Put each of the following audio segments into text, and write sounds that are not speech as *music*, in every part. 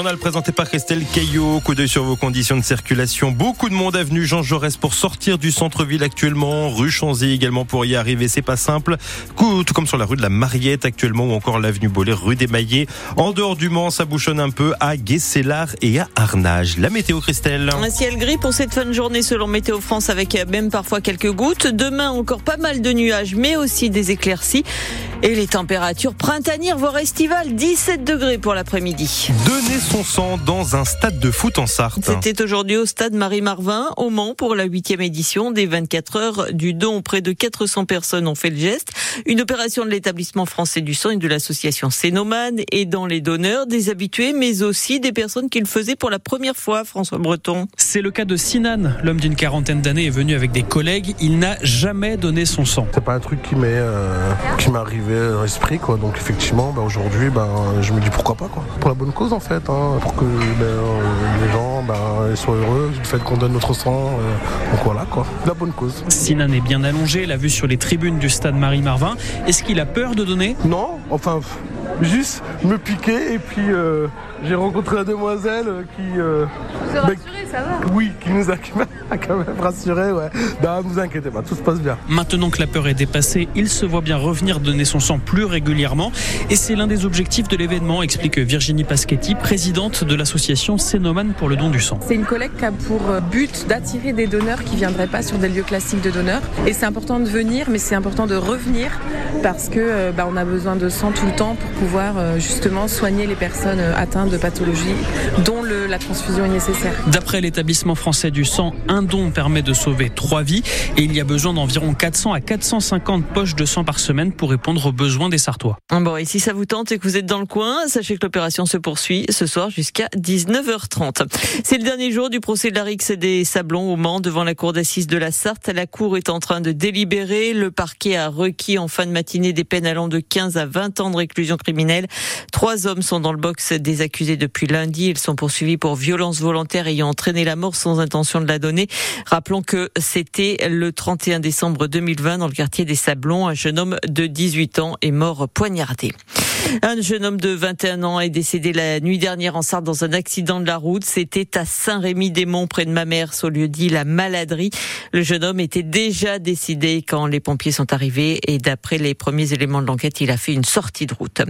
Journal présenté par Christelle Caillot. Coup d'œil sur vos conditions de circulation. Beaucoup de monde avenue Jean Jaurès pour sortir du centre-ville actuellement. Rue Chanzy également pour y arriver. C'est pas simple. Tout comme sur la rue de la Mariette actuellement ou encore l'avenue Bollé, rue des Maillets. En dehors du Mans, ça bouchonne un peu à Guesselard et à Arnage. La météo Christelle. Un ciel gris pour cette fin de journée selon Météo France avec même parfois quelques gouttes. Demain encore pas mal de nuages mais aussi des éclaircies. Et les températures printanières, voire estivales, 17 degrés pour l'après-midi. Donner son sang dans un stade de foot en Sarthe. C'était aujourd'hui au stade Marie-Marvin, au Mans, pour la huitième édition des 24 heures du don. Près de 400 personnes ont fait le geste. Une opération de l'établissement français du sang et de l'association Cénoman. Et dans les donneurs, des habitués, mais aussi des personnes qui le faisaient pour la première fois, François Breton. C'est le cas de Sinan. L'homme d'une quarantaine d'années est venu avec des collègues. Il n'a jamais donné son sang. C'est pas un truc qui m'est euh, qui m'est arrivé à l'esprit quoi. Donc effectivement, bah, aujourd'hui, bah, je me dis pourquoi pas quoi. Pour la bonne cause en fait, hein. Pour que bah, les gens bah, soient heureux du fait qu'on donne notre sang. Euh, donc voilà quoi, la bonne cause. Sinan est bien allongé, l'a vu sur les tribunes du stade Marie-Marvin. Est-ce qu'il a peur de donner? Non, enfin juste me piquer et puis euh, j'ai rencontré la demoiselle qui. Euh, vous a rassuré, ça va? Oui, qui nous a *laughs* quand même rassuré, ouais. Ne vous inquiétez pas, tout se passe bien. Maintenant que la peur est dépassée, il se voit bien revenir donner son sang plus régulièrement. Et c'est l'un des objectifs de l'événement, explique Virginie Paschetti, présidente de l'association Cénoman pour le don du sang. C'est une collecte qui a pour but d'attirer des donneurs qui ne viendraient pas sur des lieux classiques de donneurs. Et c'est important de venir, mais c'est important de revenir parce que euh, bah, on a besoin de sang tout le temps pour pouvoir euh, justement soigner les personnes euh, atteintes de pathologies dont le, la transfusion est nécessaire. D'après l'établissement français du sang, un don permet de sauver trois vies et il y a besoin d'environ 400 à 450 poches de sang par semaine pour répondre aux besoins des Sartois. Bon, et si ça vous tente et que vous êtes dans le coin, sachez que l'opération se poursuit ce soir jusqu'à 19h30. C'est le dernier jour du procès de la et des Sablons au Mans devant la cour d'assises de la Sarthe. La cour est en train de délibérer. Le parquet a requis en fin de matinée des peines allant de 15 à 20 ans de réclusion criminelle. Trois hommes sont dans le box des accusés depuis lundi. Ils sont poursuivis pour violence volontaire ayant entraîné la mort sans intention de la donner. Rappelons que c'était le 31 décembre 2020 dans le quartier des Sablons. Un jeune homme de 18 ans est mort poignardé. Un jeune homme de 21 ans est décédé la nuit dernière en Sarthe dans un accident de la route. C'était à Saint-Rémy-des-Monts, près de Mamers, au lieu dit la Maladrie. Le jeune homme était déjà décidé quand les pompiers sont arrivés et d'après les premiers éléments de l'enquête, il a fait une sortie de route.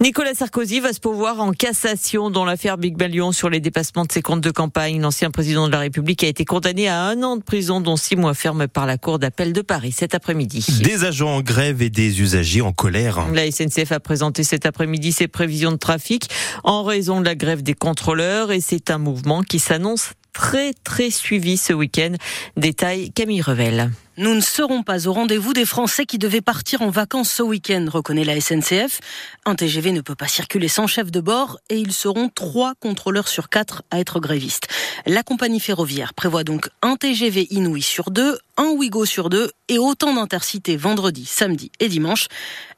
Nicolas Sarkozy va se pouvoir en cassation dans l'affaire Big Ballion sur les dépassements de ses comptes de campagne. L'ancien président de la République a été condamné à un an de prison, dont six mois ferme par la Cour d'appel de Paris cet après-midi. Des agents en grève et des usagers en colère. La SNCF a présenté cet après-midi ses prévisions de trafic en raison de la grève des contrôleurs et c'est un mouvement qui s'annonce très très suivi ce week-end. Détail Camille Revel. Nous ne serons pas au rendez-vous des Français qui devaient partir en vacances ce week-end, reconnaît la SNCF. Un TGV ne peut pas circuler sans chef de bord et ils seront trois contrôleurs sur quatre à être grévistes. La compagnie ferroviaire prévoit donc un TGV Inouï sur deux, un Ouigo sur deux et autant d'intercités vendredi, samedi et dimanche.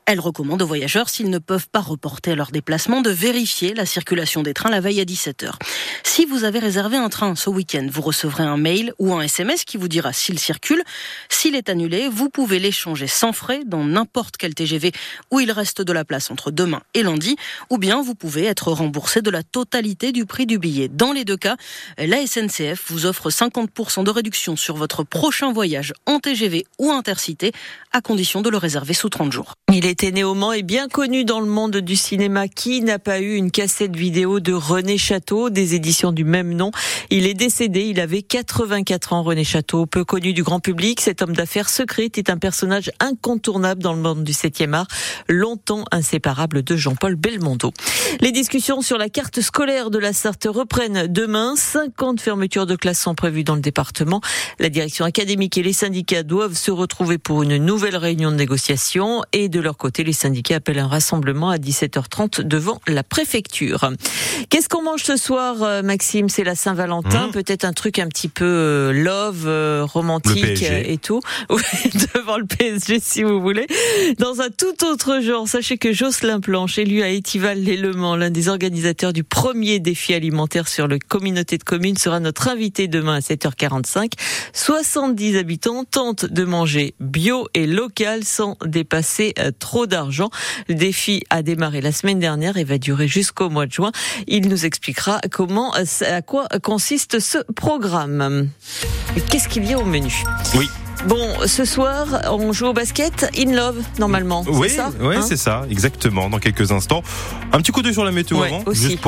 Elle recommande aux voyageurs, s'ils ne peuvent pas reporter leur déplacement, de vérifier la circulation des trains la veille à 17h. Si vous avez réservé un train ce week-end, vous recevrez un mail ou un SMS qui vous dira s'il circule. S'il est annulé, vous pouvez l'échanger sans frais dans n'importe quel TGV où il reste de la place entre demain et lundi, ou bien vous pouvez être remboursé de la totalité du prix du billet. Dans les deux cas, la SNCF vous offre 50% de réduction sur votre prochain voyage en TGV ou intercité, à condition de le réserver sous 30 jours. Était né au Mans et bien connu dans le monde du cinéma. Qui n'a pas eu une cassette vidéo de René Château, des éditions du même nom Il est décédé, il avait 84 ans, René Château. Peu connu du grand public, cet homme d'affaires secret est un personnage incontournable dans le monde du 7e art, longtemps inséparable de Jean-Paul Belmondo. Les discussions sur la carte scolaire de la Sarthe reprennent demain. 50 fermetures de classes sont prévues dans le département. La direction académique et les syndicats doivent se retrouver pour une nouvelle réunion de négociation et de leur côté, les syndicats appellent un rassemblement à 17h30 devant la préfecture. Qu'est-ce qu'on mange ce soir, euh, Maxime? C'est la Saint-Valentin, mmh. peut-être un truc un petit peu euh, love, euh, romantique et tout. *laughs* devant le PSG si vous voulez. Dans un tout autre genre, sachez que Jocelyn Planche, élu à Étival les Le Mans, l'un des organisateurs du premier défi alimentaire sur le communauté de communes, sera notre invité demain à 7h45. 70 habitants tentent de manger bio et local sans dépasser trop d'argent. Le défi a démarré la semaine dernière et va durer jusqu'au mois de juin. Il nous expliquera comment, euh, à quoi consiste ce programme. Qu'est-ce qu'il y a au menu? Oui. Bon, ce soir, on joue au basket in love, normalement. Oui, c'est ça oui hein? c'est ça, exactement, dans quelques instants. Un petit coup d'œil sur la météo Ouais, avant, aussi. juste pour